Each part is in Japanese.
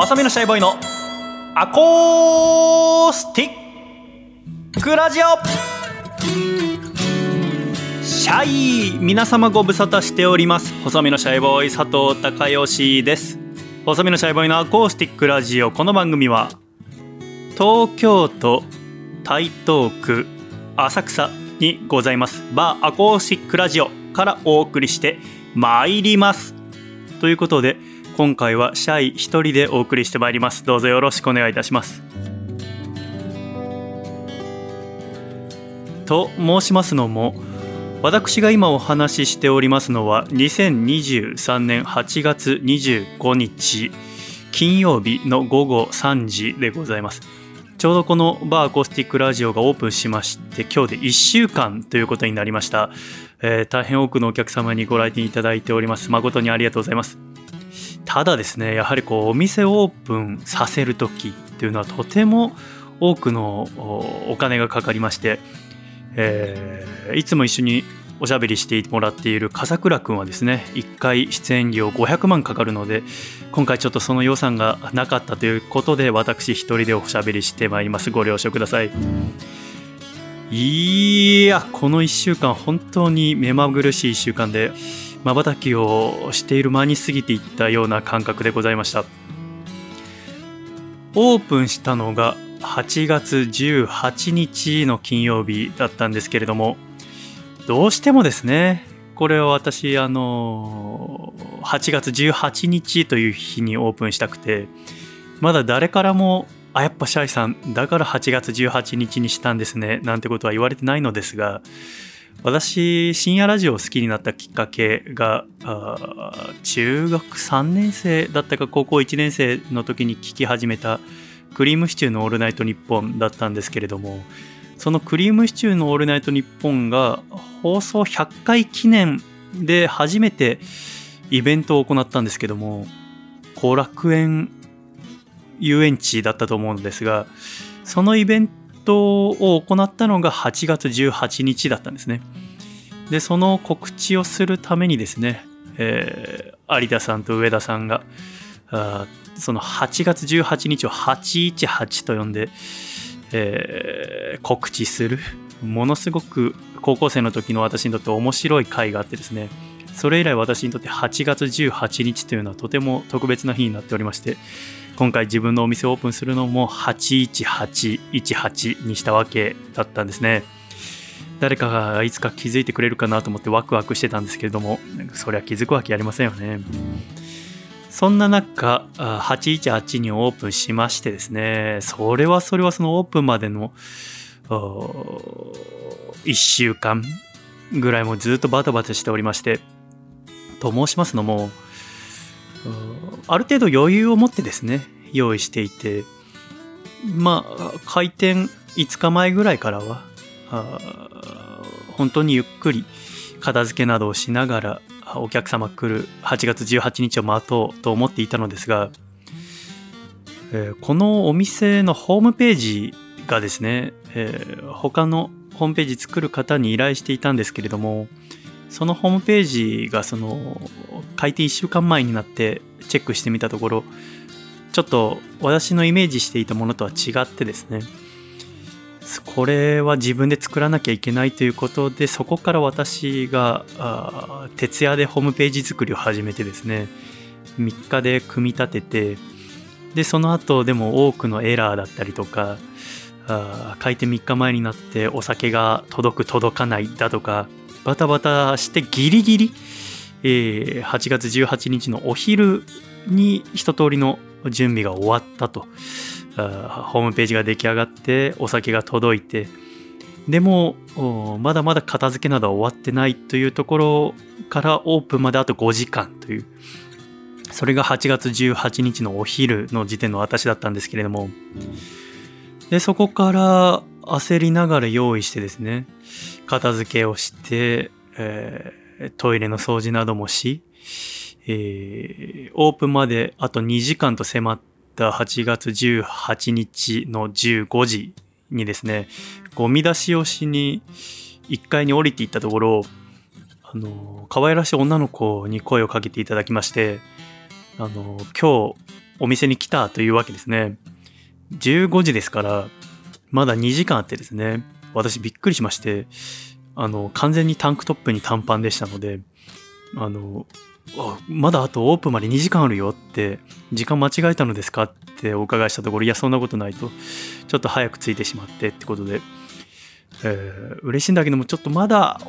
細身のシャイボーイのアコースティックラジオ。シャイ皆様ご無沙汰しております。細身のシャイボーイ佐藤孝義です。細身のシャイボーイのアコースティックラジオ。この番組は東京都台東区浅草にございます。バーアコースティックラジオからお送りしてまいります。ということで今回はシャイ一人でお送りしてまいります。どうぞよろしくお願いいたします。と申しますのも私が今お話ししておりますのは2023年8月25日金曜日の午後3時でございます。ちょうどこのバーアコースティックラジオがオープンしまして今日で1週間ということになりました、えー、大変多くのお客様にご来店いただいております。誠にありがとうございます。ただですねやはりこうお店オープンさせる時っていうのはとても多くのお金がかかりまして、えー、いつも一緒におしゃべりしてもらっている笠倉くんはですね1回出演料500万かかるので今回ちょっとその予算がなかったということで私一人でおしゃべりしてまいります。ご了承ください。いやこの1週間本当に目まぐるしい1週間でまばたきをしている間に過ぎていったような感覚でございました。オープンしたのが8月18日の金曜日だったんですけれどもどうしてもですねこれは私あの8月18日という日にオープンしたくてまだ誰からもあやっぱシャイさんだから8月18日にしたんですねなんてことは言われてないのですが私深夜ラジオを好きになったきっかけが中学3年生だったか高校1年生の時に聞き始めたクリームシチューのオールナイトニッポンだったんですけれどもそのクリームシチューのオールナイトニッポンが放送100回記念で初めてイベントを行ったんですけども後楽園遊園地だったと思うのですがそのイベントトを行ったのが8月18日だったんですね。でその告知をするためにですね、えー、有田さんと上田さんがその8月18日を818と呼んでえー、告知するものすごく高校生の時の私にとって面白い回があってですねそれ以来私にとって8月18日というのはとても特別な日になっておりまして今回自分のお店をオープンするのも81818にしたわけだったんですね。誰かがいつか気づいてくれるかなと思ってワクワクしてたんですけれどもそりゃ気づくわけありませんよね。そんな中、818にオープンしましてですね、それはそれはそのオープンまでの1週間ぐらいもずっとバタバタしておりまして、と申しますのも、ある程度余裕を持ってですね、用意していて、まあ、開店5日前ぐらいからは、本当にゆっくり片付けなどをしながらお客様来る8月18日を待とうと思っていたのですが、えー、このお店のホームページがですね、えー、他のホームページ作る方に依頼していたんですけれどもそのホームページがその開店1週間前になってチェックしてみたところちょっと私のイメージしていたものとは違ってですねこれは自分で作らなきゃいけないということでそこから私が徹夜でホームページ作りを始めてですね3日で組み立ててでその後でも多くのエラーだったりとか開店3日前になってお酒が届く届かないだとかバタバタしてギリギリ、えー、8月18日のお昼に一通りの準備が終わったと。ホームページが出来上がってお酒が届いて。でもまだまだ片付けなどは終わってないというところからオープンまであと5時間という。それが8月18日のお昼の時点の私だったんですけれども。でそこから焦りながら用意してですね。片付けをして、えー、トイレの掃除などもし、えー、オープンまであと2時間と迫った8月18日の15時にですね、ゴミ出しをしに1階に降りていったところ、あの、可愛らしい女の子に声をかけていただきまして、あの、今日お店に来たというわけですね。15時ですから、まだ2時間あってですね、私びっくりしまして、あの、完全にタンクトップに短パンでしたので、あの、まだあとオープンまで2時間あるよって、時間間違えたのですかってお伺いしたところ、いや、そんなことないと、ちょっと早く着いてしまってってことで、えー、嬉しいんだけども、ちょっとまだ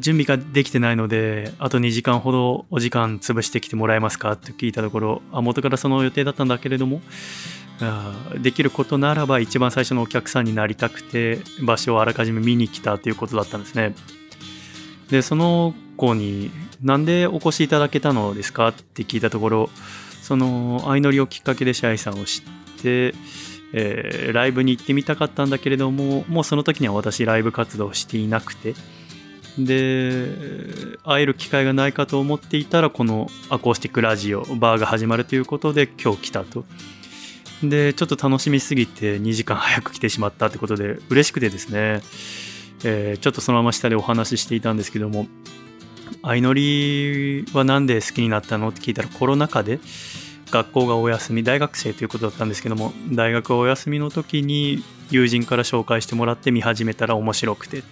準備ができてないので、あと2時間ほどお時間潰してきてもらえますかって聞いたところ、あ元からその予定だったんだけれども、できることならば一番最初のお客さんになりたくて場所をあらかじめ見に来たということだったんですね。で、その子になんでお越しいただけたのですかって聞いたところ、その相乗りをきっかけでシャイさんを知って、えー、ライブに行ってみたかったんだけれども、もうその時には私ライブ活動していなくて、で、会える機会がないかと思っていたら、このアコースティックラジオ、バーが始まるということで今日来たと。で、ちょっと楽しみすぎて2時間早く来てしまったってことで嬉しくてですね、えー、ちょっとそのまま下でお話ししていたんですけども、相乗りは何で好きになったのって聞いたらコロナ禍で学校がお休み、大学生ということだったんですけども、大学お休みの時に友人から紹介してもらって見始めたら面白くて。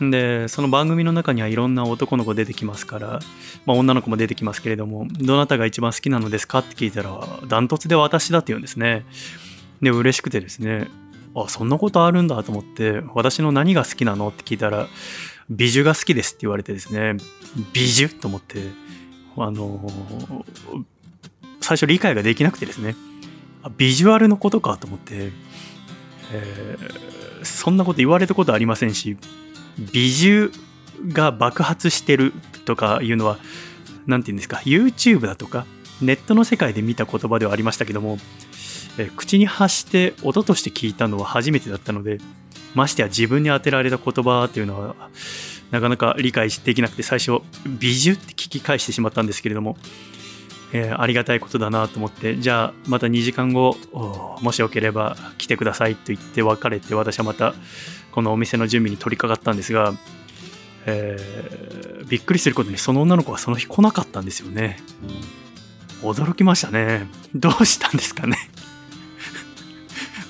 で、その番組の中にはいろんな男の子出てきますから、まあ、女の子も出てきますけれども、どなたが一番好きなのですかって聞いたら、ダントツで私だって言うんですね。で、嬉しくてですね、あ、そんなことあるんだと思って、私の何が好きなのって聞いたら、美女が好きですって言われてですね、美女と思って、あの最初理解ができなくてですね、ビジュアルのことかと思って、えー、そんなこと言われたことありませんし、美獣が爆発してるとかいうのは、何て言うんですか、YouTube だとか、ネットの世界で見た言葉ではありましたけども、え口に発して音として聞いたのは初めてだったので、ましてや自分に当てられた言葉っていうのは、なかなか理解できなくて、最初、美獣って聞き返してしまったんですけれども、えー、ありがたいことだなと思って、じゃあまた2時間後、もしよければ来てくださいと言って別れて、私はまたこのお店の準備に取り掛かったんですが、えー、びっくりすることにその女の子はその日来なかったんですよね。驚きましたね。どうしたんですかね。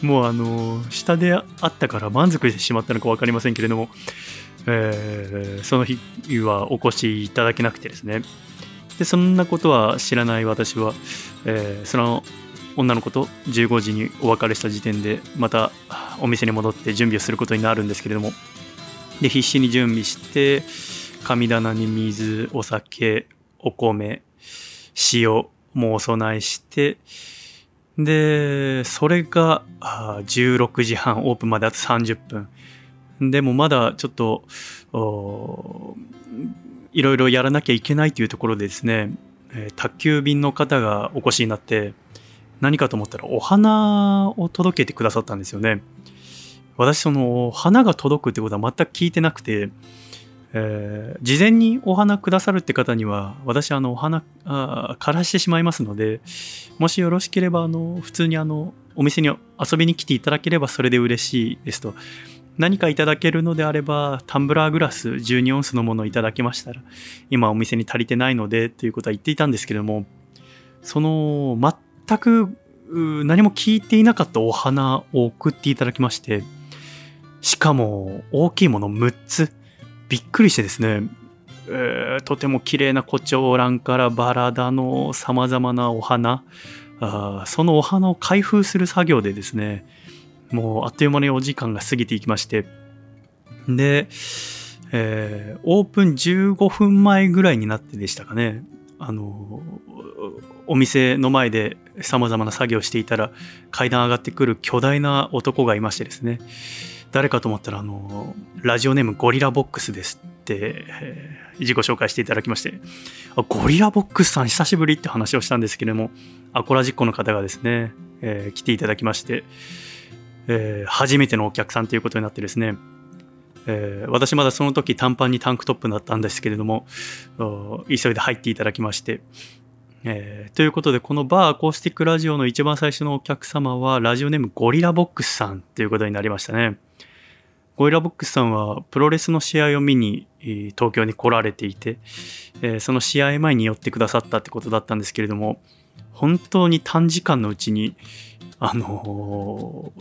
もうあの、下であったから満足してしまったのか分かりませんけれども、えー、その日はお越しいただけなくてですね。で、そんなことは知らない私は、えー、その女の子と15時にお別れした時点でまたお店に戻って準備をすることになるんですけれどもで必死に準備して神棚に水お酒お米塩もお供えしてでそれが16時半オープンまであと30分。でもまだちょっといろいろやらなきゃいけないというところでですね宅急便の方がお越しになって何かと思ったらお花を届けてくださったんですよね。私その花が届くってことは全く聞いてなくて、えー、事前にお花くださるって方には私あのお花あ枯らしてしまいますのでもしよろしければあの普通にあのお店に遊びに来ていただければそれで嬉しいですと何かいただけるのであればタンブラーグラス12オンスのものをいただけましたら今お店に足りてないのでということは言っていたんですけれどもその全く何も聞いていなかったお花を送っていただきまして、しかも大きいもの6つ。びっくりしてですね、えー、とても綺麗な胡蝶蘭からバラダの様々なお花。あ、そのお花を開封する作業でですね、もうあっという間にお時間が過ぎていきまして、で、えー、オープン15分前ぐらいになってでしたかね、あの、お店の前で様々な作業をしていたら階段上がってくる巨大な男がいましてですね。誰かと思ったらあのラジオネームゴリラボックスですって、えー、自己紹介していただきましてあゴリラボックスさん久しぶりって話をしたんですけれどもアコラジッコの方がですね、えー、来ていただきまして、えー、初めてのお客さんということになってですねえー、私まだその時短パンにタンクトップだったんですけれども急いで入っていただきましてえー、ということで、このバーアコースティックラジオの一番最初のお客様は、ラジオネームゴリラボックスさんということになりましたね。ゴリラボックスさんは、プロレスの試合を見に東京に来られていて、えー、その試合前に寄ってくださったってことだったんですけれども、本当に短時間のうちにあの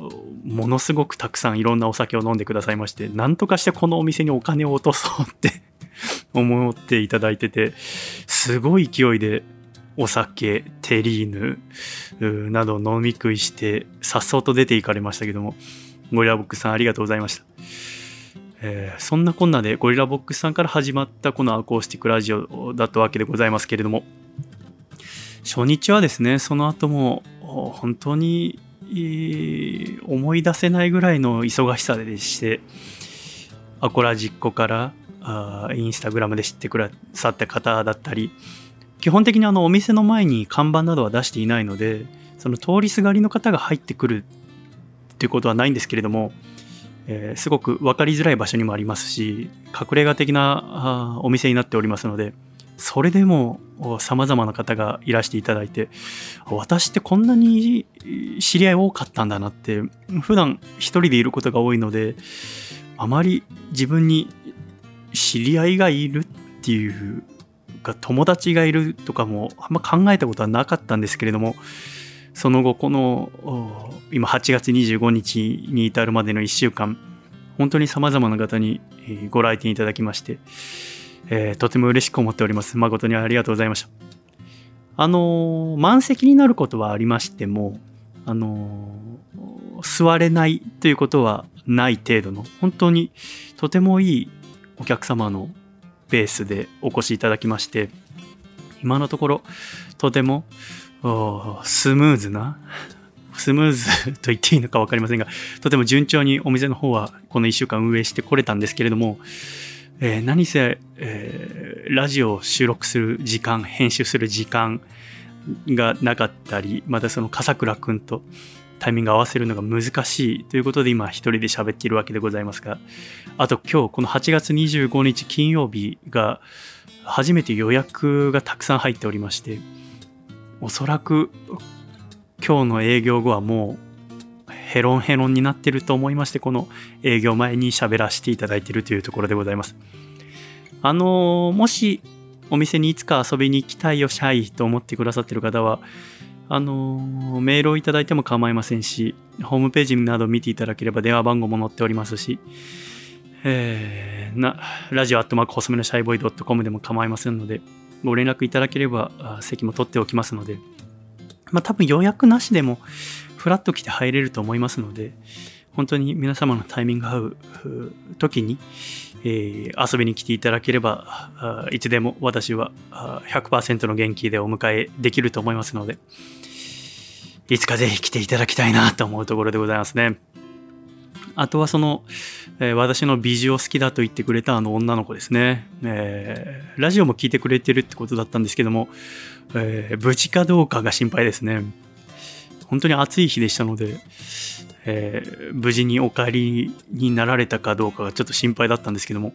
ものすごくたくさんいろんなお酒を飲んでくださいましてなんとかしてこのお店にお金を落とそうって 思っていただいててすごい勢いでお酒テリーヌなど飲み食いしてさっそうと出ていかれましたけどもゴリラボックスさんありがとうございました、えー、そんなこんなでゴリラボックスさんから始まったこのアコースティックラジオだったわけでございますけれども初日はですねその後も本当に思い出せないぐらいの忙しさでしてアコラジッコからあインスタグラムで知ってくださった方だったり基本的にあのお店の前に看板などは出していないのでその通りすがりの方が入ってくるっていうことはないんですけれども、えー、すごく分かりづらい場所にもありますし隠れ家的なお店になっておりますのでそれでも様々な方がいらしていただいて私ってこんなに知り合い多かったんだなって普段一人でいることが多いのであまり自分に知り合いがいるっていうか友達がいるとかもあんま考えたことはなかったんですけれどもその後この今8月25日に至るまでの1週間本当に様々な方にご来店いただきましてえー、とても嬉しく思っております。誠にありがとうございました。あの、満席になることはありましても、あの、座れないということはない程度の、本当にとてもいいお客様のベースでお越しいただきまして、今のところ、とてもスムーズな、スムーズと言っていいのか分かりませんが、とても順調にお店の方はこの1週間運営してこれたんですけれども、えー、何せ、えー、ラジオを収録する時間編集する時間がなかったりまたその笠倉くんとタイミング合わせるのが難しいということで今一人で喋っているわけでございますがあと今日この8月25日金曜日が初めて予約がたくさん入っておりましておそらく今日の営業後はもうヘロンヘロンになってると思いまして、この営業前に喋らせていただいているというところでございます。あのもしお店にいつか遊びに行きたいよ、シャイと思ってくださってる方は、あのメールをいただいても構いませんし、ホームページなど見ていただければ電話番号も載っておりますし、えー、な、ラジオアットマークホスメのシャイボーイ .com でも構いませんので、ご連絡いただければ席も取っておきますので、まあ多分予約なしでもフラッと来て入れると思いますので、本当に皆様のタイミング合う時に、えー、遊びに来ていただければ、いつでも私は100%の元気でお迎えできると思いますので、いつかぜひ来ていただきたいなと思うところでございますね。あとはその、えー、私の美女を好きだと言ってくれたあの女の子ですね、えー、ラジオも聞いてくれてるってことだったんですけども、えー、無事かどうかが心配ですね。本当に暑い日でしたので、えー、無事にお帰りになられたかどうかがちょっと心配だったんですけども、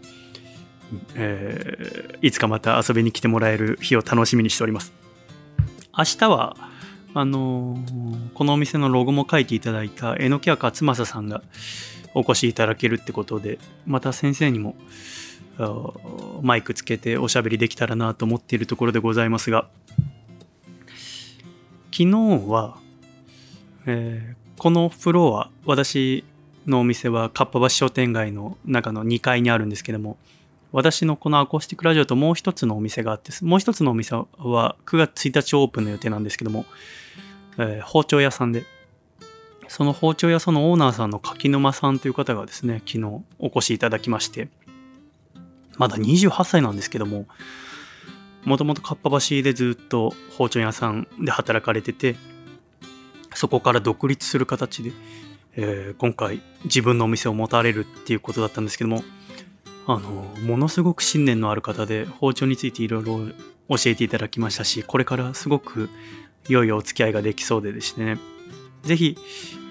えー、いつかまた遊びに来てもらえる日を楽しみにしております。明日は、あのー、このお店のロゴも書いていただいた榎谷勝正さんがお越しいただけるってことで、また先生にもマイクつけておしゃべりできたらなと思っているところでございますが、昨日はえー、このフロア私のお店はかっぱ橋商店街の中の2階にあるんですけども私のこのアコースティックラジオともう一つのお店があってもう一つのお店は9月1日オープンの予定なんですけども、えー、包丁屋さんで。その包丁屋さんのオーナーさんの柿沼さんという方がですね昨日お越しいただきまして。まだ28歳なんですけどももともとかっぱ橋でずっと包丁屋さんで働かれててそこから独立する形で、えー、今回自分のお店を持たれるっていうことだったんですけども、あの、ものすごく信念のある方で包丁についていろいろ教えていただきましたし、これからすごく良いお付き合いができそうでですね、ぜひ、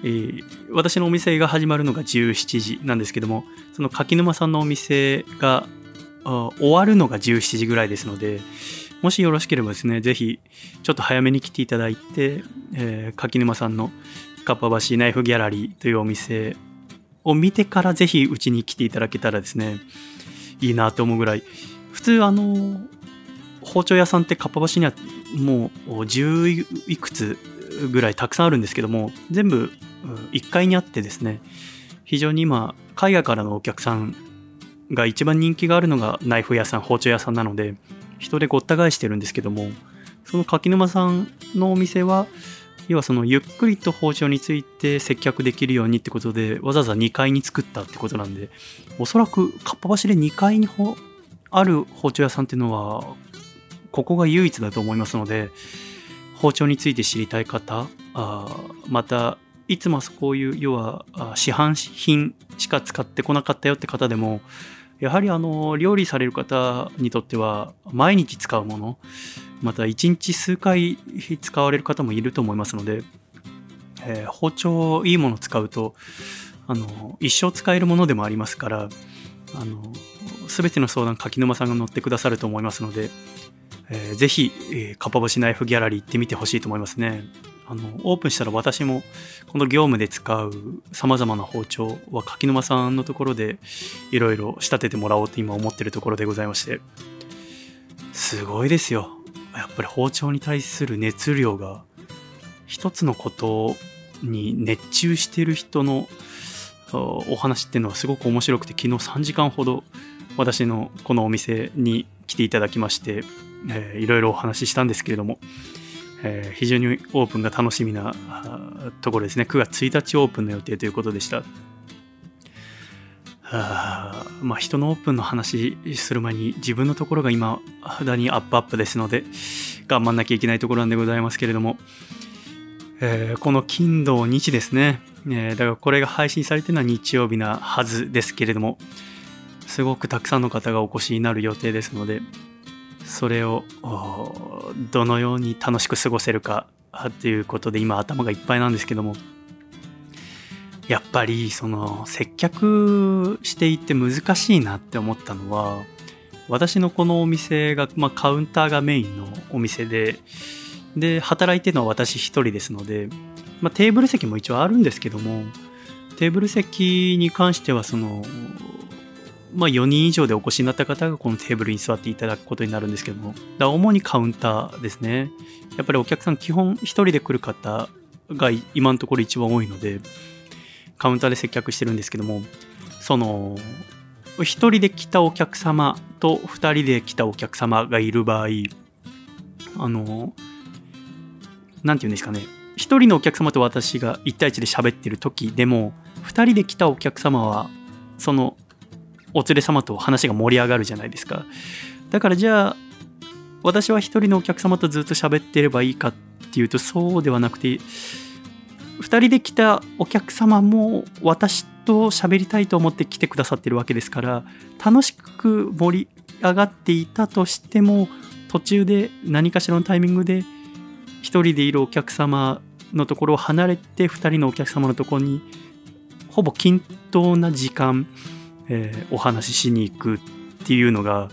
えー、私のお店が始まるのが17時なんですけども、その柿沼さんのお店が終わるのが17時ぐらいですので、もしよろしければですね、ぜひ、ちょっと早めに来ていただいて、えー、柿沼さんのかっぱ橋ナイフギャラリーというお店を見てからぜひうちに来ていただけたらですね、いいなと思うぐらい、普通あの、包丁屋さんってかっぱ橋にはもう10いくつぐらいたくさんあるんですけども全部1階にあってですね非常に今海外からのお客さんが一番人気があるのがナイフ屋さん包丁屋さんなので人でごった返してるんですけどもその柿沼さんのお店は要はそのゆっくりと包丁について接客できるようにってことでわざわざ2階に作ったってことなんでおそらくかっぱ橋で2階にある包丁屋さんっていうのはここが唯一だと思いますので包丁について知りたい方あまたいつもこういう要は市販品しか使ってこなかったよって方でもやはりあの料理される方にとっては毎日使うものまた1日数回使われる方もいると思いますので、えー、包丁いいものを使うとあの一生使えるものでもありますからあの全ての相談柿沼さんが乗ってくださると思いますので、えー、ぜひ、えー、かっぱ橋ナイフギャラリー行ってみてほしいと思いますね。あのオープンしたら私もこの業務で使うさまざまな包丁は柿沼さんのところでいろいろ仕立ててもらおうと今思ってるところでございましてすごいですよやっぱり包丁に対する熱量が一つのことに熱中してる人のお話っていうのはすごく面白くて昨日3時間ほど私のこのお店に来ていただきまして、えー、いろいろお話ししたんですけれども、えー、非常にオープンが楽しみなところですね。9月1日オープンの予定ということでした。あまあ人のオープンの話する前に自分のところが今肌にアップアップですので頑張んなきゃいけないところなんでございますけれども、えー、この金土日ですね、えー、だからこれが配信されてるのは日曜日なはずですけれどもすごくたくさんの方がお越しになる予定ですのでそれをどのように楽しく過ごせるかということで今頭がいっぱいなんですけども。やっぱりその接客していって難しいなって思ったのは私のこのお店が、まあ、カウンターがメインのお店でで働いてるのは私一人ですので、まあ、テーブル席も一応あるんですけどもテーブル席に関してはその、まあ、4人以上でお越しになった方がこのテーブルに座っていただくことになるんですけども。だ主にカウンターですね。やっぱりお客さん基本一人で来る方が今のところ一番多いのでカウンターで接客してるんですけども。その1人で来たお客様と2人で来たお客様がいる場合あの何て言うんですかね。1人のお客様と私が1対1で喋ってる時でも2人で来たお客様はそのお連れ様と話が盛り上がるじゃないですか。だからじゃあ私は1人のお客様とずっと喋ってればいいかっていうとそうではなくて2人で来たお客様も私と喋りたいと思って来てくださってるわけですから楽しく盛り上がっていたとしても途中で何かしらのタイミングで1人でいるお客様のところを離れて2人のお客様のところにほぼ均等な時間、えー、お話ししに行くっていうのが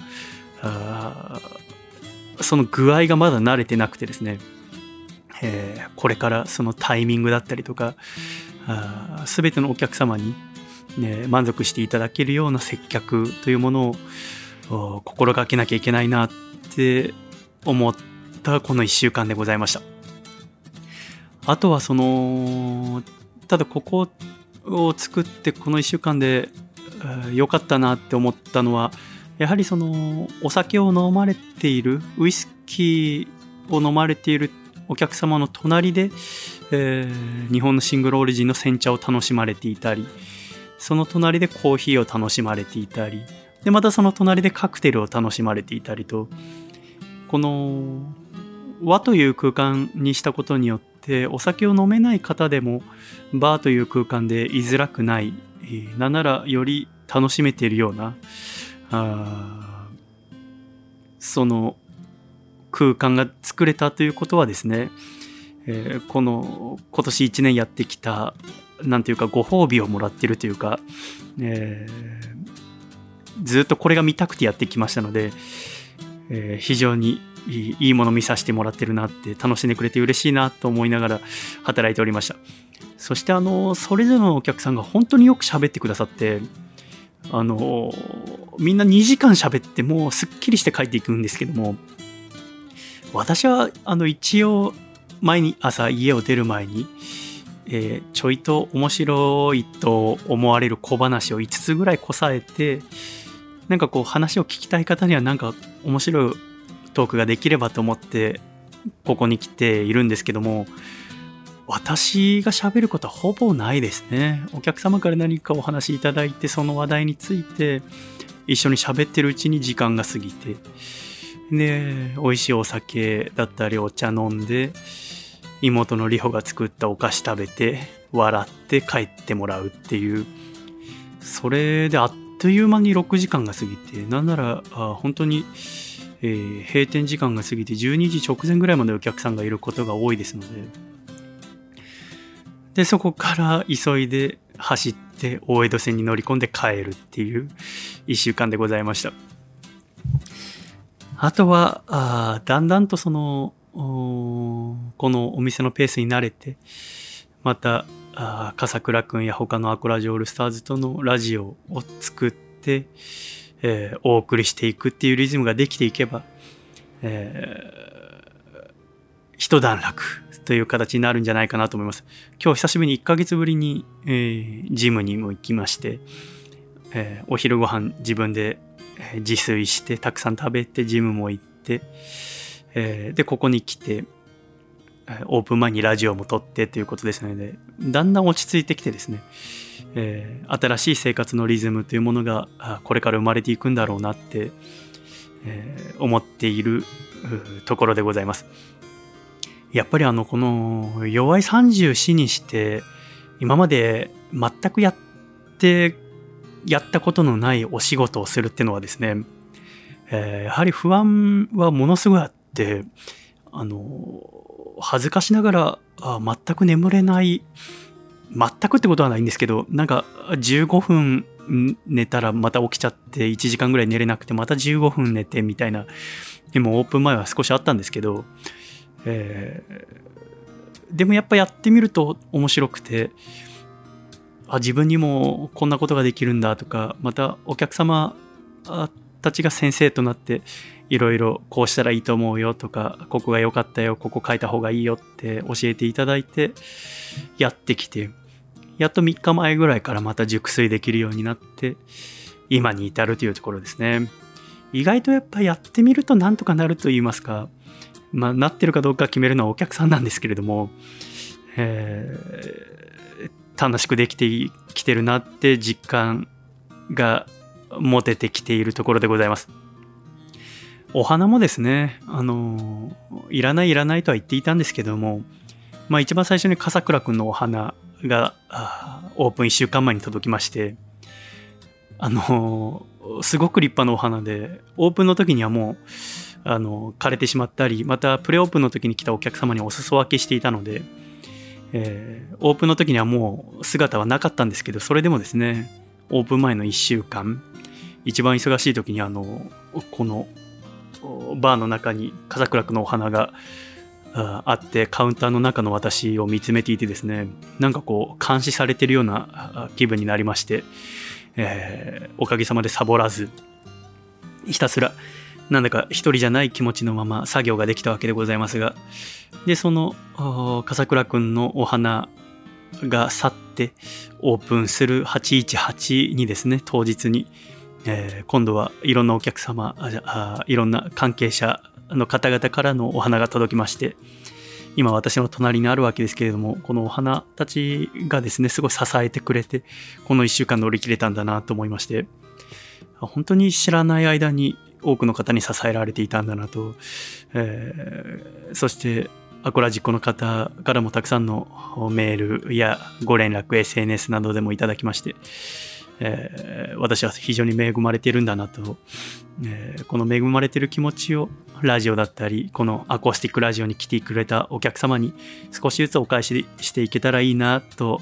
その具合がまだ慣れてなくてですね。えー、これからそのタイミングだったりとか全てのお客様に、ね、満足していただけるような接客というものを心がけなきゃいけないなって思ったこの1週間でございました。あとはそのただここを作ってこの1週間で良かったなって思ったのはやはりそのお酒を飲まれているウイスキーを飲まれているお客様の隣で、えー、日本のシングルオリジンの煎茶を楽しまれていたりその隣でコーヒーを楽しまれていたりでまたその隣でカクテルを楽しまれていたりとこの和という空間にしたことによってお酒を飲めない方でもバーという空間で居づらくないなんならより楽しめているようなあその空間が作れたということはですね、えー、この今年1年やってきた何ていうかご褒美をもらってるというか、えー、ずっとこれが見たくてやってきましたので、えー、非常にいいもの見させてもらってるなって楽しんでくれて嬉しいなと思いながら働いておりました。そしてあのそれぞれのお客さんが本当によく喋ってくださってあのみんな2時間喋ってもうすっきりして帰っていくんですけども私はあの一応毎朝家を出る前に、えー、ちょいと面白いと思われる小話を5つぐらいこさえてなんかこう話を聞きたい方にはなんか面白いトークができればと思ってここに来ているんですけども私が喋ることはほぼないですね。お客様から何かお話しいただいてその話題について一緒に喋ってるうちに時間が過ぎて。で美味しいお酒だったりお茶飲んで妹の里穂が作ったお菓子食べて笑って帰ってもらうっていう。それであっという間に6時間が過ぎて。なんならあ本当に、えー、閉店時間が過ぎて12時直前ぐらいまでお客さんがいることが多いですので。でそこから急いで走って大江戸線に乗り込んで帰るっていう1週間でございました。あとはあだんだんとそのこのお店のペースに慣れて、また、あ笠倉くんや他のアコラジオールスターズとのラジオを作って、えー、お送りしていくっていうリズムができていけば、えー、一段落という形になるんじゃないかなと思います。今日久しぶりに1ヶ月ぶりに、えー、ジムにも行きまして、えー、お昼ご飯自分で自炊してたくさん食べてジムも行って、えー、で、ここに来て、オープン前にラジオも撮ってということですので、だんだん落ち着いてきてですね、え、新しい生活のリズムというものがこれから生まれていくんだろうなって、え、思っているところでございます。やっぱりあの、この弱い34にして、今まで全くやって、やったことのないお仕事をするっていうのはですね、えー、やはり不安はものすごいあって、あの、恥ずかしながらあ全く眠れない、全くってことはないんですけど、なんか15分寝たらまた起きちゃって1時間ぐらい寝れなくてまた15分寝てみたいな、でもオープン前は少しあったんですけど、えー、でもやっぱやってみると面白くて、あ自分にもこんなことができるんだとか、またお客様たちが先生となっていろいろこうしたらいいと思うよとかここが良かったよここ書いた方がいいよって教えていただいてやってきてやっと3日前ぐらいからまた熟睡できるようになって今に至るというところですね。意外とやっぱやってみるとなんとかなると言いますかまあなってるかどうか決めるのはお客さんなんですけれども、えー、楽しくできてきてるなって実感が持ててきているところでございます。お花もですね、あの、いらないいらないとは言っていたんですけども、まあ一番最初に笠倉くんのお花がオープン1週間前に届きまして、あの、すごく立派なお花で、オープンの時にはもう、あの、枯れてしまったり、またプレオープンの時に来たお客様にお裾分けしていたので、えー、オープンの時にはもう姿はなかったんですけど、それでもですね、オープン前の1週間、一番忙しい時にあのこのバーの中に笠倉区のお花があってカウンターの中の私を見つめていてですねなんかこう監視されてるような気分になりまして、えー、おかげさまでサボらずひたすらなんだか一人じゃない気持ちのまま作業ができたわけでございますが。でその笠倉くんのお花が去ってオープンする818にですね当日に。えー、今度はいろんなお客様あいろんな関係者の方々からのお花が届きまして今私の隣にあるわけですけれどもこのお花たちがですねすごい支えてくれてこの1週間乗り切れたんだなと思いまして。本当に知らない間に多くの方に支えられていたんだなと、えー、そしてアコラジッコの方からもたくさんのメールやご連絡 SNS などでもいただきましてえー、私は非常に恵まれているんだなと、えー、この恵まれている気持ちをラジオだったりこのアコースティックラジオに来てくれたお客様に少しずつお返ししていけたらいいなと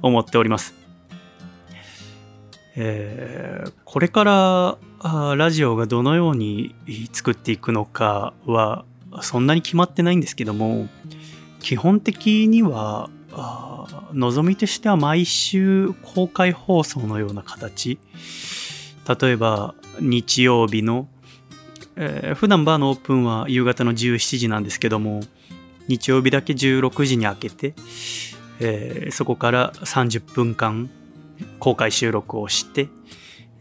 思っております。えー、これからラジオがどのように作っていくのかはそんなに決まってないんですけども基本的には望みとしては毎週公開放送のような形。例えば日曜日のえー、普段バーのオープンは夕方の17時なんですけども、日曜日だけ16時に開けて、えー、そこから30分間公開収録をして、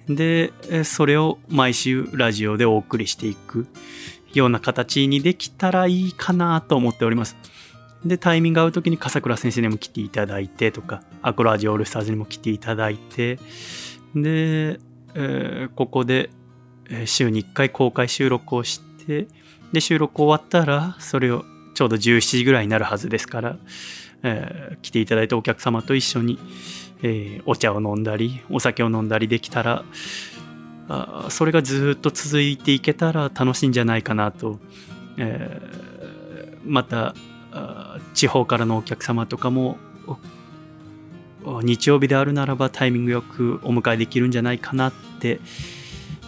で、それを毎週ラジオでお送りしていくような形にできたらいいかなと思っております。で、タイミング合う時に笠倉先生にも来ていただいてとか、アクロアジオールスターズにも来ていただいて、で、えー、ここで週に1回公開収録をして、で、収録終わったら、それをちょうど17時ぐらいになるはずですから、えー、来ていただいたお客様と一緒に、えー、お茶を飲んだり、お酒を飲んだりできたら、あそれがずっと続いていけたら楽しいんじゃないかなと、えー、また地方からのお客様とかも日曜日であるならばタイミングよくお迎えできるんじゃないかなって、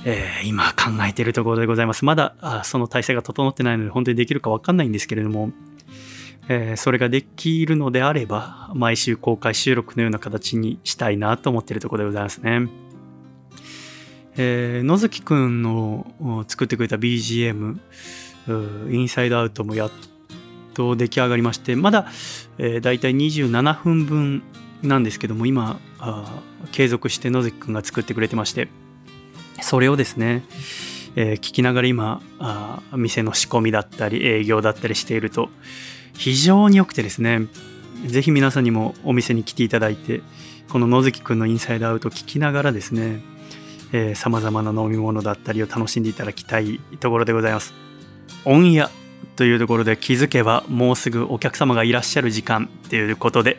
えー、今考えているところでございます。まだその体制が整ってないので本当にできるかわかんないんですけれども、えー、それができるのであれば毎週公開収録のような形にしたいなと思っているところでございますね。えー、野月くんの作ってくれた BGM、インサイドアウトもやっと出来上がりまして、まだ、えー、だいたい27分分なんですけども、今、継続して野月くんが作ってくれてまして、それをですね、えー、聞きながら今あ、店の仕込みだったり、営業だったりしていると、非常に良くてですね、ぜひ皆さんにもお店に来ていただいて、この野月くんのインサイドアウトを聞きながらですね、さまざまな飲み物だったりを楽しんでいただきたいところでございます。オンヤというところで気づけばもうすぐお客様がいらっしゃる時間ということで、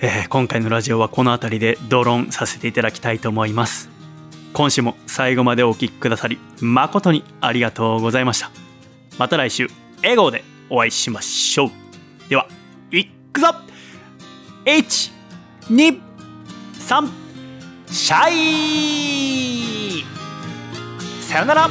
えー、今回のラジオはこの辺りでドローンさせていただきたいと思います。今週も最後までお聴きくださり誠にありがとうございました。また来週、笑顔でお会いしましょう。では、いくぞ !1、2、3、シャイさよなら